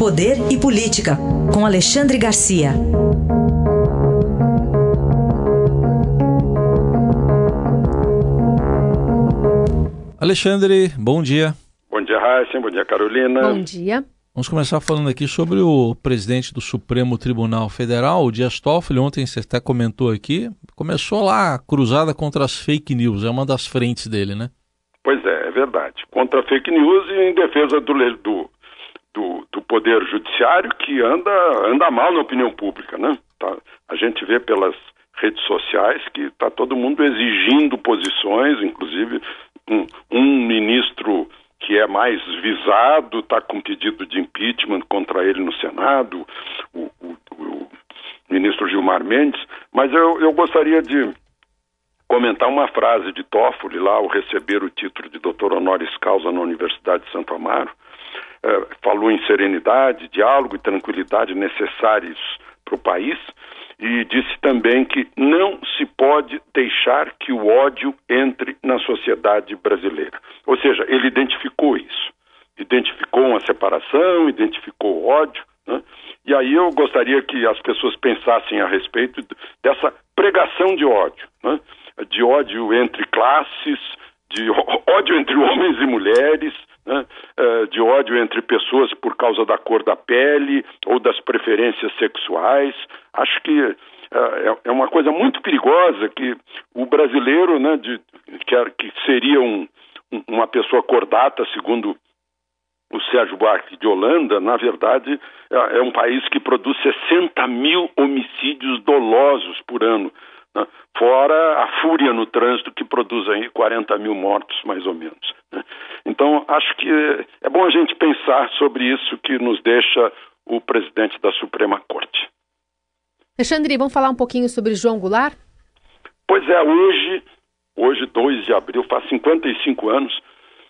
Poder e Política, com Alexandre Garcia. Alexandre, bom dia. Bom dia, Raíssa. Bom dia, Carolina. Bom dia. Vamos começar falando aqui sobre o presidente do Supremo Tribunal Federal, o Dias Toffoli. Ontem você até comentou aqui, começou lá a cruzada contra as fake news, é uma das frentes dele, né? Pois é, é verdade. Contra fake news e em defesa do, do, do, do poder judiciário que anda, anda mal na opinião pública, né? Tá, a gente vê pelas redes sociais que está todo mundo exigindo posições, inclusive um, um ministro que é mais visado está com pedido de impeachment contra ele no Senado, o, o, o ministro Gilmar Mendes, mas eu, eu gostaria de comentar uma frase de Toffoli lá ao receber o título de doutor honoris causa na Universidade de Santo Amaro, eh, falou em serenidade, diálogo e tranquilidade necessários para o país e disse também que não se pode deixar que o ódio entre na sociedade brasileira. Ou seja, ele identificou isso, identificou uma separação, identificou o ódio, né? e aí eu gostaria que as pessoas pensassem a respeito dessa pregação de ódio, né? de ódio entre classes, de ódio entre homens e mulheres, né, eh, de ódio entre pessoas por causa da cor da pele ou das preferências sexuais. Acho que eh, é, é uma coisa muito perigosa que o brasileiro, né, de, que, seria um, uma pessoa cordata, segundo o Sérgio Buarque de Holanda, na verdade, é, é um país que produz 60 mil homicídios dolosos por ano. Né? Fora a fúria no trânsito que produz aí 40 mil mortos, mais ou menos. Né? Então, acho que é bom a gente pensar sobre isso que nos deixa o presidente da Suprema Corte. Alexandre, vamos falar um pouquinho sobre João Goulart? Pois é, hoje, hoje 2 de abril, faz 55 anos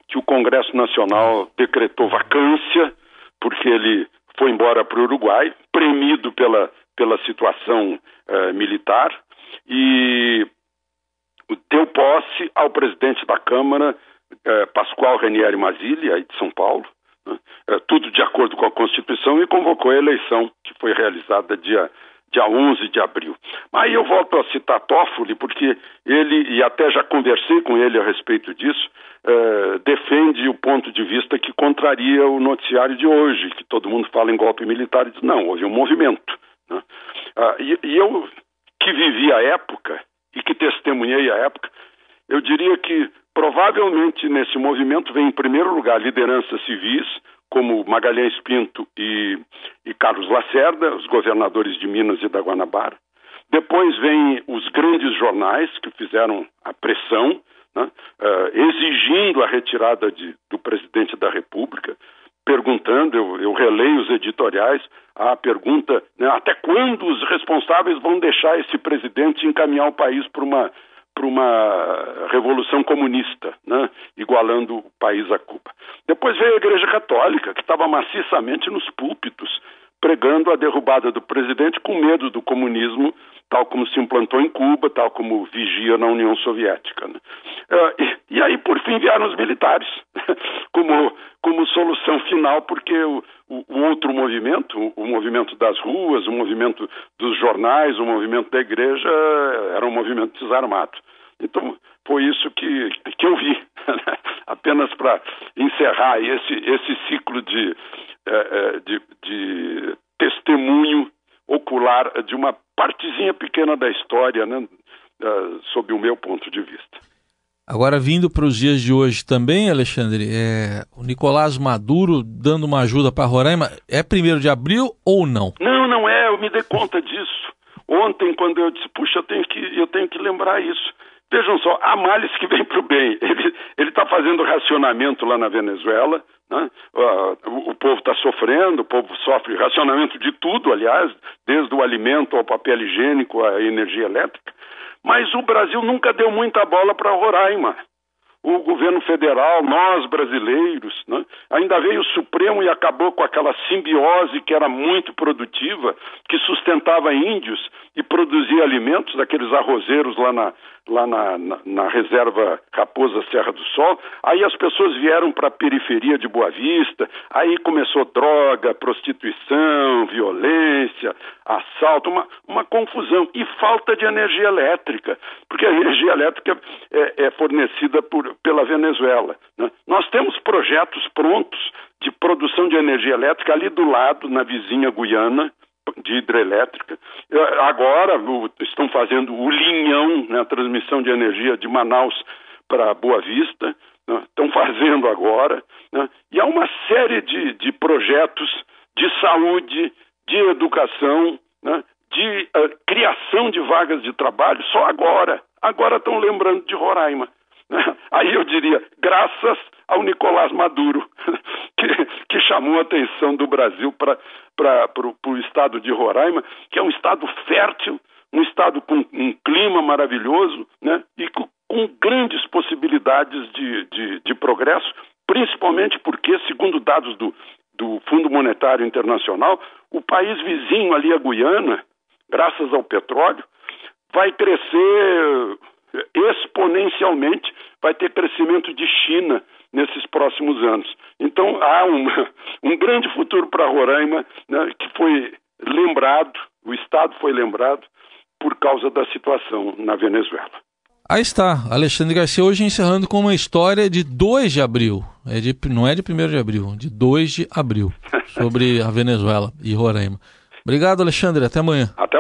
que o Congresso Nacional decretou vacância, porque ele foi embora para o Uruguai, premido pela, pela situação eh, militar, e deu posse ao presidente da Câmara, eh, Pascoal Renieri Mazzilli, aí de São Paulo, né? tudo de acordo com a Constituição, e convocou a eleição, que foi realizada dia, dia 11 de abril. Aí eu volto a citar Toffoli, porque ele, e até já conversei com ele a respeito disso, eh, defende o ponto de vista que contraria o noticiário de hoje, que todo mundo fala em golpe militar e diz, não, houve um movimento. Né? Ah, e, e eu que vivi a época e que testemunhei a época, eu diria que provavelmente nesse movimento vem em primeiro lugar lideranças civis, como Magalhães Pinto e, e Carlos Lacerda, os governadores de Minas e da Guanabara. Depois vem os grandes jornais que fizeram a pressão, né, uh, exigindo a retirada de, do presidente da República, perguntando, eu, eu releio os editoriais, a pergunta né, até quando os responsáveis vão deixar esse presidente encaminhar o país para uma para uma revolução comunista, né, igualando o país a Cuba. Depois veio a Igreja Católica, que estava maciçamente nos púlpitos, pregando a derrubada do presidente com medo do comunismo, tal como se implantou em Cuba, tal como vigia na União Soviética. Né? Uh, e, e, aí, por fim, vieram os militares, como, como solução final, porque o, o, outro movimento, o, movimento das ruas, o movimento dos jornais, o movimento da igreja, era um movimento desarmado. Então, foi isso que, que eu vi. Apenas para encerrar esse, esse ciclo de, eh, eh, de, de testemunho ocular de uma partezinha pequena da história, né, uh, sob o meu ponto de vista. Agora, vindo para os dias de hoje também, Alexandre, é, o Nicolás Maduro dando uma ajuda para Roraima, é primeiro de abril ou não? Não, não é, eu me dei conta disso. Ontem, quando eu disse, puxa, eu tenho que, eu tenho que lembrar isso. Vejam só, há males que vêm para o bem. Ele está fazendo racionamento lá na Venezuela, né? o, o povo está sofrendo, o povo sofre racionamento de tudo, aliás, desde o alimento ao papel higiênico, à energia elétrica. Mas o Brasil nunca deu muita bola para Roraima. O governo federal, nós brasileiros, né? ainda veio o Supremo e acabou com aquela simbiose que era muito produtiva, que sustentava índios e produzia alimentos, aqueles arrozeiros lá na, lá na, na, na, reserva Raposa Serra do Sol. Aí as pessoas vieram para a periferia de Boa Vista, aí começou droga, prostituição, violência, assalto, uma, uma confusão e falta de energia elétrica, porque a energia elétrica é, é fornecida por, pela Venezuela. Né? Nós temos projetos prontos de produção de energia elétrica ali do lado, na vizinha Guiana, de hidrelétrica. Agora estão fazendo o linhão, né, a transmissão de energia de Manaus para Boa Vista, né, estão fazendo agora. Né, e há uma série de, de projetos de saúde, de educação, né, de uh, criação de vagas de trabalho, só agora. Agora estão lembrando de Roraima. Aí eu diria, graças ao Nicolás Maduro, que, que chamou a atenção do Brasil para o estado de Roraima, que é um estado fértil, um estado com um clima maravilhoso né, e com, com grandes possibilidades de, de, de, progresso, principalmente porque, segundo dados do, do Fundo Monetário Internacional, o país vizinho ali, a Guiana, graças ao petróleo, vai crescer exponencialmente, vai ter crescimento de China nesses próximos anos. Então há uma, um grande futuro para Roraima, né, que foi lembrado, o Estado foi lembrado por causa da situação na Venezuela. Aí está, Alexandre Garcia hoje encerrando com uma história de 2 de abril, é de, não é de 1 de abril, de 2 de abril, sobre a Venezuela e Roraima. Obrigado, Alexandre, até amanhã. Até